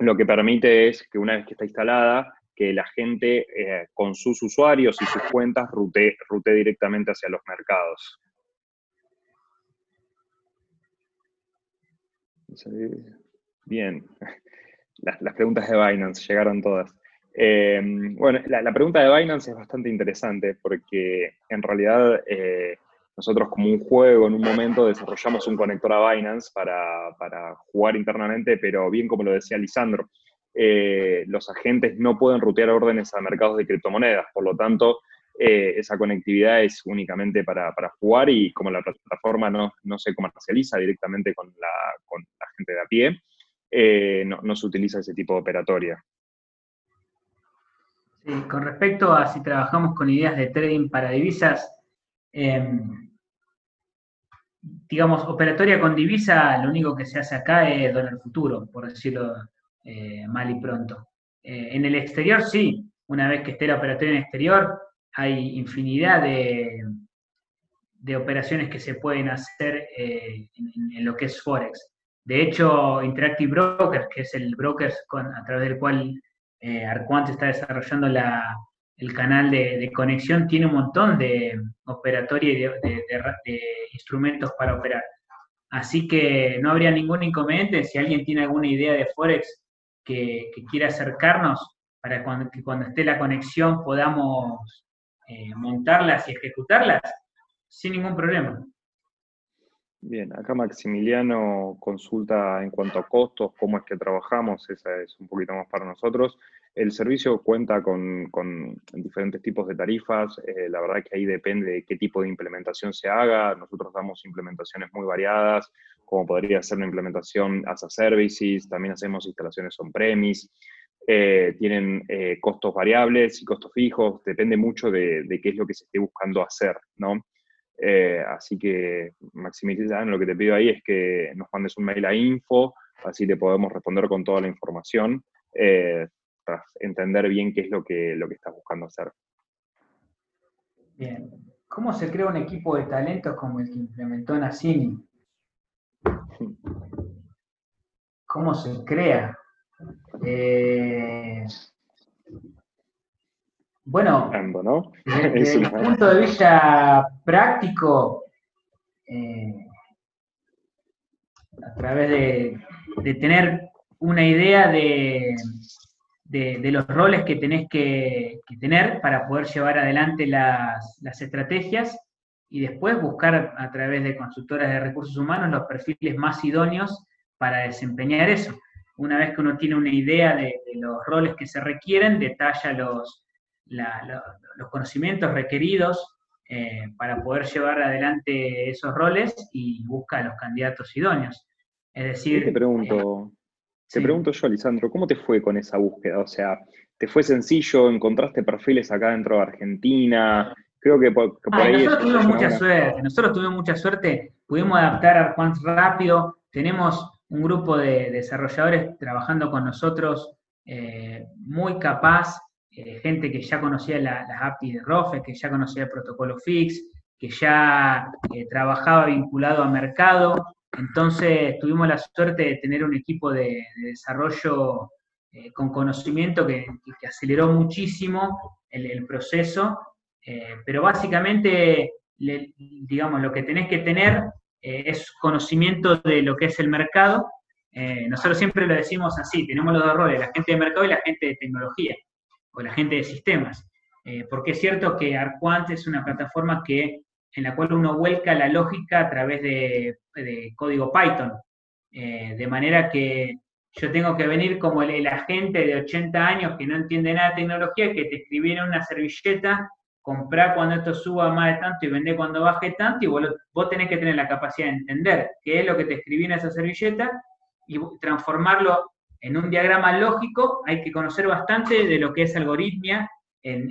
C: lo que permite es que una vez que está instalada, que la gente eh, con sus usuarios y sus cuentas rute, rute directamente hacia los mercados. Bien, [LAUGHS] las, preguntas de Binance llegaron todas. Eh, bueno, la, pregunta de Binance es bastante interesante porque en realidad eh, nosotros como un juego en un momento desarrollamos un conector a Binance para, jugar internamente, pero bien como lo decía Lisandro, eh, los agentes no pueden rutear órdenes a mercados de criptomonedas, por lo tanto, eh, esa conectividad es únicamente para, jugar y como la plataforma no, se comercializa directamente con la, gente de a pie, eh, no, se utiliza ese tipo de operatoria.
A: Con respecto a si trabajamos con ideas de trading para divisas, Em, digamos, operatoria con divisa, lo único que se hace acá es dólar futuro, por decirlo eh, mal y pronto. Eh, en el exterior sí, una vez que esté la operatoria en el exterior, hay infinidad de, de operaciones que se pueden hacer eh, en, lo que es Forex. De hecho, Interactive Brokers, que es el broker a través del cual Arquant está desarrollando la, el canal de, conexión tiene un montón de operatoria y de, instrumentos para operar. Así que no habría ningún inconveniente si alguien tiene alguna idea de Forex que, quiera acercarnos para cuando, que cuando esté la conexión podamos eh, montarlas y ejecutarlas sin ningún problema.
C: Bien, acá Maximiliano consulta en cuanto a costos, cómo es que trabajamos, esa es un poquito más para nosotros. El servicio cuenta con, diferentes tipos de tarifas, eh, la verdad que ahí depende de qué tipo de implementación se haga, nosotros damos implementaciones muy variadas, como podría ser una implementación as a services, también hacemos instalaciones on-premise, eh, tienen eh, costos variables y costos fijos, depende mucho de, qué es lo que se esté buscando hacer, ¿no? así que, Maximiliano, lo que te pido ahí es que nos mandes un mail a info, así te podemos responder con toda la información para entender bien qué es lo que, lo que estás buscando hacer.
A: Bien. ¿Cómo se crea un equipo de talentos como el que implementó Nacini? ¿Cómo se crea? Eh, bueno,
C: ¿no?
A: desde, [LAUGHS] el punto de vista práctico, eh, a través de, tener una idea de, los roles que tenés que, tener para poder llevar adelante las, estrategias y después buscar a través de consultoras de recursos humanos los perfiles más idóneos para desempeñar eso. Una vez que uno tiene una idea de, los roles que se requieren, detalla los, los conocimientos requeridos eh, para poder llevar adelante esos roles y busca los candidatos idóneos. Es decir...
C: Te pregunto, eh, te pregunto yo, Lisandro, ¿cómo te fue con esa búsqueda? O sea, ¿te fue sencillo? ¿Encontraste perfiles acá dentro de Argentina? Creo que por,
A: ahí... Nosotros tuvimos mucha suerte, nosotros tuvimos mucha suerte, pudimos adaptar a Arquant rápido, tenemos un grupo de desarrolladores trabajando con nosotros eh, muy capaz, eh, gente que ya conocía las API de ROFE, que ya conocía el protocolo FIX, que ya trabajaba vinculado a mercado, entonces tuvimos la suerte de tener un equipo de, desarrollo eh, con conocimiento que, aceleró muchísimo el, proceso, eh, pero básicamente, digamos, lo que tenés que tener eh, es conocimiento de lo que es el mercado. nosotros siempre lo decimos así, tenemos los dos roles, la gente de mercado y la gente de tecnología, o la gente de sistemas. porque es cierto que Arquant es una plataforma que en la cual uno vuelca la lógica a través de, código Python. Eh, de manera que yo tengo que venir como el, agente de 80 años que no entiende nada de tecnología, que te escribiera una servilleta, comprar cuando esto suba más de tanto y vender cuando baje tanto, y vos, vos tenés que tener la capacidad de entender qué es lo que te escribí en esa servilleta y transformarlo en un diagrama lógico. Hay que conocer bastante de lo que es algoritmia en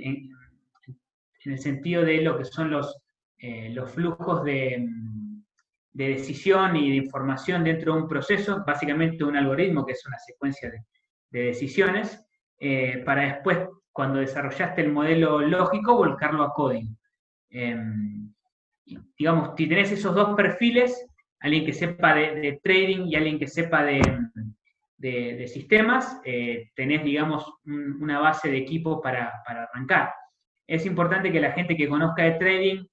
A: el sentido de lo que son los, eh, los flujos de, decisión y de información dentro de un proceso, básicamente un algoritmo que es una secuencia de, decisiones, eh, para después, cuando desarrollaste el modelo lógico, volcarlo a código. Em, digamos, si tenés esos dos perfiles, alguien que sepa de, trading y alguien que sepa de, sistemas, eh, tenés, digamos, una base de equipo para, para, arrancar. Es importante que la gente que conozca de trading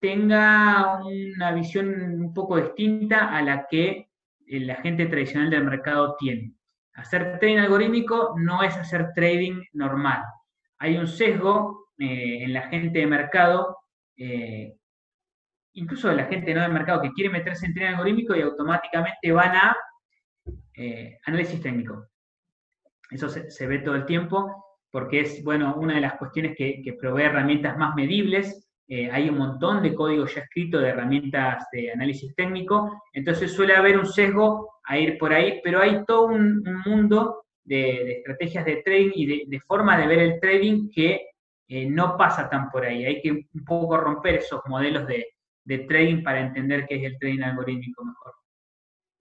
A: tenga una visión un poco distinta a la que la gente tradicional del mercado tiene. Hacer trading algorítmico no es hacer trading normal. Hay un sesgo eh, en la gente de mercado, eh, incluso de la gente no del mercado, que quiere meterse en trading algorítmico y automáticamente van a eh, análisis técnico. Eso se, ve todo el tiempo porque es, bueno, una de las cuestiones que, que provee herramientas más medibles eh, hay un montón de código ya escrito de herramientas de análisis técnico, entonces suele haber un sesgo a ir por ahí, pero hay todo un, mundo de, estrategias de trading y de, forma de ver el trading que eh, no pasa tan por ahí. Hay que un poco romper esos modelos de, de trading para entender qué es el trading algorítmico mejor.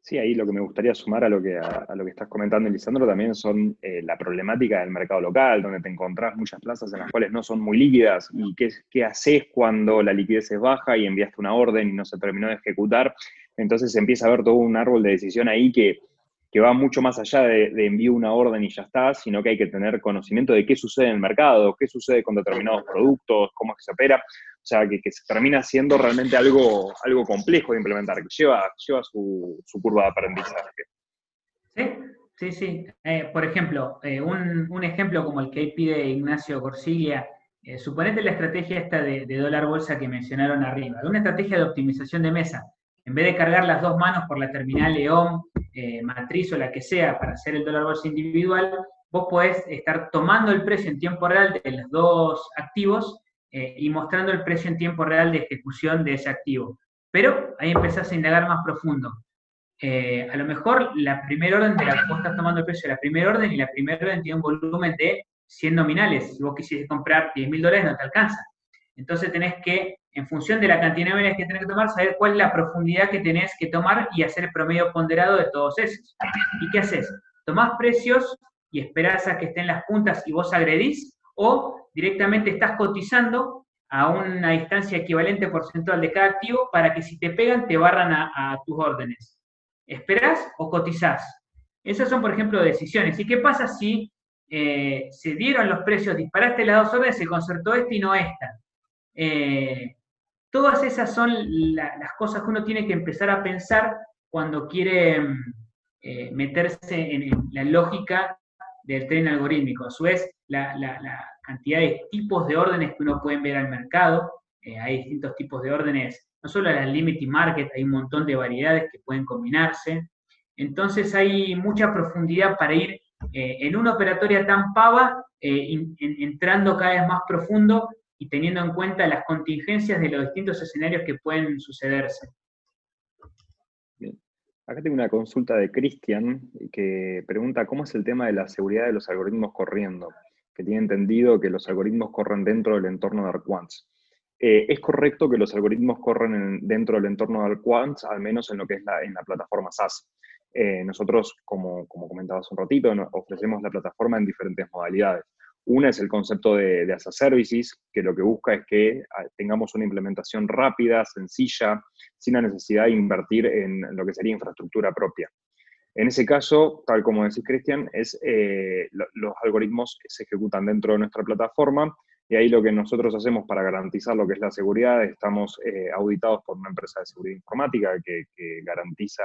C: Sí, ahí lo que me gustaría sumar a lo que, a, lo que estás comentando, Lisandro, también son eh, la problemática del mercado local, donde te encontrás muchas plazas en las cuales no son muy líquidas y qué, qué haces cuando la liquidez es baja y enviaste una orden y no se terminó de ejecutar. Entonces empieza a haber todo un árbol de decisión ahí que, que va mucho más allá de, envío una orden y ya está, sino que hay que tener conocimiento de qué sucede en el mercado, qué sucede con determinados productos, cómo es que se opera. O sea, que, se termina siendo realmente algo, algo complejo de implementar, que lleva, lleva su, curva de aprendizaje.
A: Sí, sí, sí. Eh, por ejemplo, eh, un, ejemplo como el que pide Ignacio Corsiglia, eh, suponete la estrategia esta de, dólar bolsa que mencionaron arriba, una estrategia de optimización de mesa. En vez de cargar las dos manos por la terminal León, matriz o la que sea para hacer el dólar bolsa individual, vos podés estar tomando el precio en tiempo real de los dos activos eh, y mostrando el precio en tiempo real de ejecución de ese activo. Pero ahí empezás a indagar más profundo. Eh, a lo mejor la primera orden de la vos estás tomando el precio de la primera orden y la primera orden tiene un volumen de 100 nominales. Si vos quisieras comprar 10 mil dólares no te alcanza. Entonces tenés que, en función de la cantidad de nominales que tenés que tomar, saber cuál es la profundidad que tenés que tomar y hacer el promedio ponderado de todos esos. ¿Y qué haces? Tomás precios y esperás a que estén las puntas y vos agredís, o directamente estás cotizando a una distancia equivalente porcentual de cada activo para que si te pegan te barran a, tus órdenes. ¿Esperás o cotizás? Esas son, por ejemplo, decisiones. ¿Y qué pasa si eh, se dieron los precios, disparaste las dos órdenes, se concertó esta y no esta? Eh, todas esas son las cosas que uno tiene que empezar a pensar cuando quiere eh, meterse en, la lógica del tren algorítmico. A su vez, la, cantidad de tipos de órdenes que uno puede ver al mercado, hay distintos tipos de órdenes, no solo la limiting market, hay un montón de variedades que pueden combinarse. Entonces hay mucha profundidad para ir eh, en una operatoria tan pava, eh, entrando cada vez más profundo y teniendo en cuenta las contingencias de los distintos escenarios que pueden sucederse.
C: Acá tengo una consulta de Cristian que pregunta cómo es el tema de la seguridad de los algoritmos corriendo, que tiene entendido que los algoritmos corren dentro del entorno de ARQUANTS. Eh, es correcto que los algoritmos corren dentro del entorno de ARQUANTS, al menos en lo que es la, en la plataforma SaaS. Eh, nosotros, como, como comentaba hace un ratito, ofrecemos la plataforma en diferentes modalidades. Una es el concepto de, de as a services, que lo que busca es que ah, tengamos una implementación rápida, sencilla, sin la necesidad de invertir en lo que sería infraestructura propia. En ese caso, tal como decís, Cristian, es eh, los algoritmos se ejecutan dentro de nuestra plataforma y ahí lo que nosotros hacemos para garantizar lo que es la seguridad, estamos eh, auditados por una empresa de seguridad informática que garantiza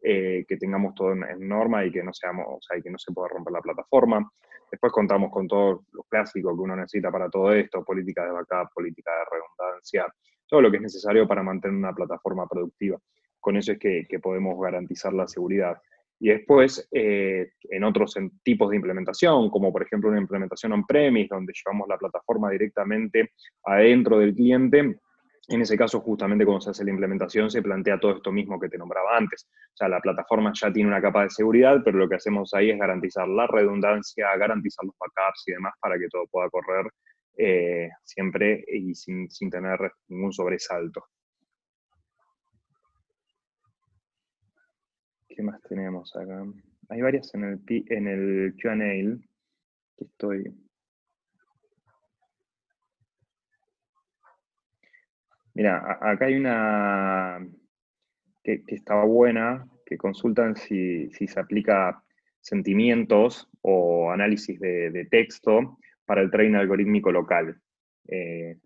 C: eh, que tengamos todo en, norma y que no seamos, o sea, y que no se pueda romper la plataforma. Después contamos con todo lo clásico que uno necesita para todo esto, política de backup, política de redundancia, todo lo que es necesario para mantener una plataforma productiva. Con eso es que, podemos garantizar la seguridad. Y después, eh, en otros tipos de implementación, como por ejemplo una implementación on-premise, donde llevamos la plataforma directamente adentro del cliente, en ese caso, justamente cuando se hace la implementación, se plantea todo esto mismo que te nombraba antes. O sea, la plataforma ya tiene una capa de seguridad, pero lo que hacemos ahí es garantizar la redundancia, garantizar los backups y demás para que todo pueda correr eh, siempre y sin, tener ningún sobresalto. ¿Qué más tenemos acá? Hay varias en el, en el QA que estoy Mira, acá hay una que, está buena, que consultan si, se aplica sentimientos o análisis de, texto para el training algorítmico local.
A: Eh,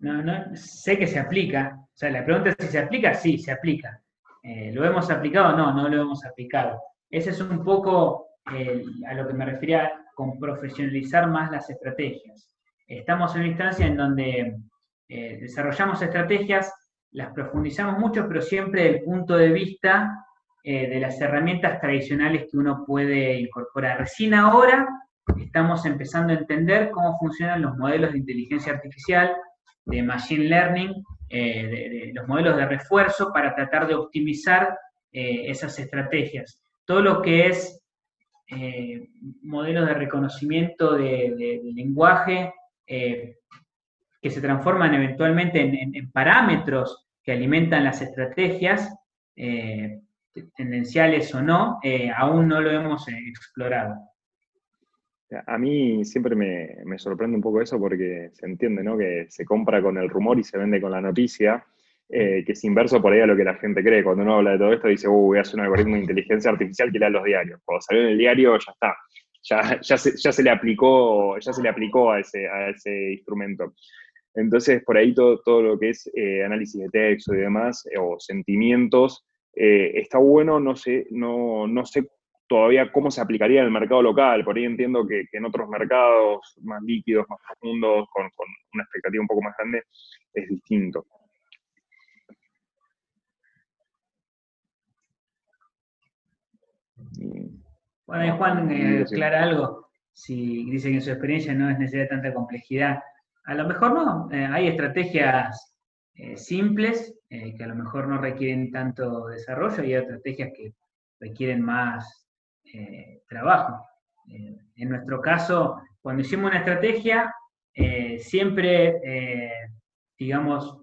A: no, no, sé que se aplica. O sea, la pregunta es si se aplica, sí, se aplica. Eh, ¿Lo hemos aplicado? No, no lo hemos aplicado. Ese es un poco a lo que me refería con profesionalizar más las estrategias. Estamos en una instancia en donde eh, desarrollamos estrategias, las profundizamos mucho, pero siempre desde el punto de vista eh, de las herramientas tradicionales que uno puede incorporar. Recién ahora estamos empezando a entender cómo funcionan los modelos de inteligencia artificial, de machine learning, eh, los modelos de refuerzo para tratar de optimizar esas estrategias. Todo lo que es modelos de reconocimiento de lenguaje, que se transforman eventualmente en, parámetros que alimentan las estrategias, eh, tendenciales o no, eh, aún no lo hemos eh, explorado.
C: A mí siempre me, sorprende un poco eso porque se entiende, ¿no? Que se compra con el rumor y se vende con la noticia, que es inverso por ahí a lo que la gente cree. Cuando uno habla de todo esto, dice, uh, voy a hacer un algoritmo de inteligencia artificial que lea los diarios. Cuando salió en el diario, ya está. Ya, ya, se, le aplicó, ya se le aplicó a ese, a ese instrumento. Entonces, por ahí todo, todo lo que es eh, análisis de texto y demás, eh, o sentimientos, eh, está bueno, no sé, no, no sé todavía cómo se aplicaría en el mercado local. Por ahí entiendo que, en otros mercados más líquidos, más profundos, con, una expectativa un poco más grande, es distinto.
A: Bueno, Juan aclara algo. Si dice que en su experiencia no es necesaria tanta complejidad a lo mejor no, eh, hay estrategias eh, simples eh, que a lo mejor no requieren tanto desarrollo y hay estrategias que requieren más trabajo. en nuestro caso, cuando hicimos una estrategia, siempre, digamos,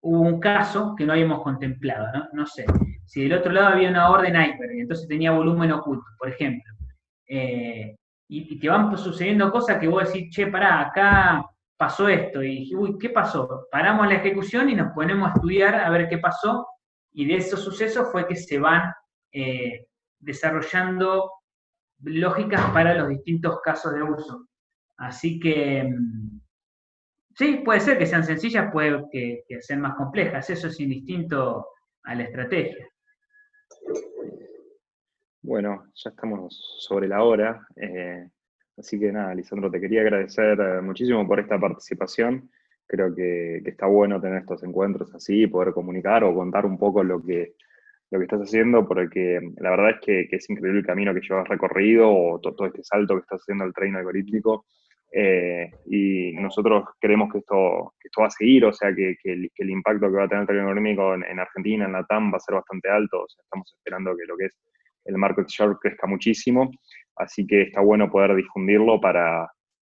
A: hubo un caso que no habíamos contemplado, ¿no? No sé, si del otro lado había una orden y entonces tenía volumen oculto, por ejemplo, y, y, te van sucediendo cosas que vos decís, che, pará, acá pasó esto. Y dije, uy, ¿qué pasó? Paramos la ejecución y nos ponemos a estudiar a ver qué pasó. Y de esos sucesos fue que se van, eh, desarrollando lógicas para los distintos casos de uso. Así que mm, sí, puede ser que sean sencillas, puede que, sean más complejas, eso es indistinto a la estrategia.
C: Bueno, ya estamos sobre la hora. Eh, así que nada, Lisandro, te quería agradecer eh, muchísimo por esta participación. Creo que, está bueno tener estos encuentros así, poder comunicar o contar un poco lo que, lo que estás haciendo, porque la verdad es que, es increíble el camino que llevas recorrido o todo, este salto que estás haciendo al tren algorítmico. Eh, y nosotros creemos que esto, esto va a seguir, o sea, que, el, impacto que va a tener el tren algorítmico en, Argentina, en la TAM, va a ser bastante alto. estamos esperando que lo que es el market share crezca muchísimo. Así que está bueno poder difundirlo para,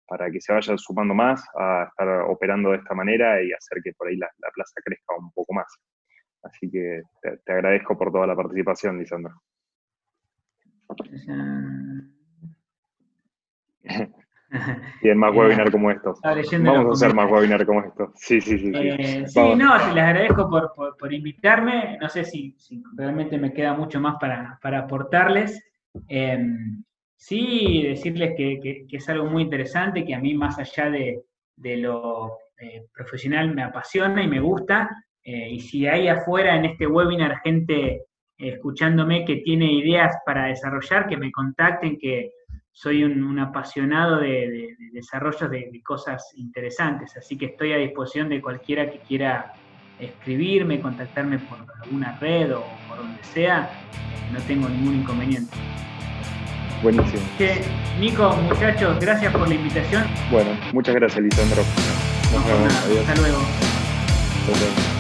C: para que se vaya sumando más a estar operando de esta manera y hacer que por ahí la, plaza crezca un poco más. Así que te, agradezco por toda la participación, Lisandro. [LAUGHS] y en más webinar como estos. Vamos a hacer más webinar como estos. Sí, sí, sí. Sí,
A: eh, sí no, les agradezco por, invitarme. No sé si, realmente me queda mucho más para, aportarles. Em, Sí, decirles que, es algo muy interesante, que a mí más allá de, lo eh, profesional me apasiona y me gusta. Eh, y si hay afuera en este webinar gente escuchándome que tiene ideas para desarrollar, que me contacten, que soy un, apasionado de, desarrollo de, cosas interesantes. Así que estoy a disposición de cualquiera que quiera escribirme, contactarme por alguna red o por donde sea. No tengo ningún inconveniente.
C: Buenísimo.
A: Nico, muchachos, gracias por la invitación.
C: Bueno, muchas gracias, Lisandro.
A: Nos vemos. Hasta luego.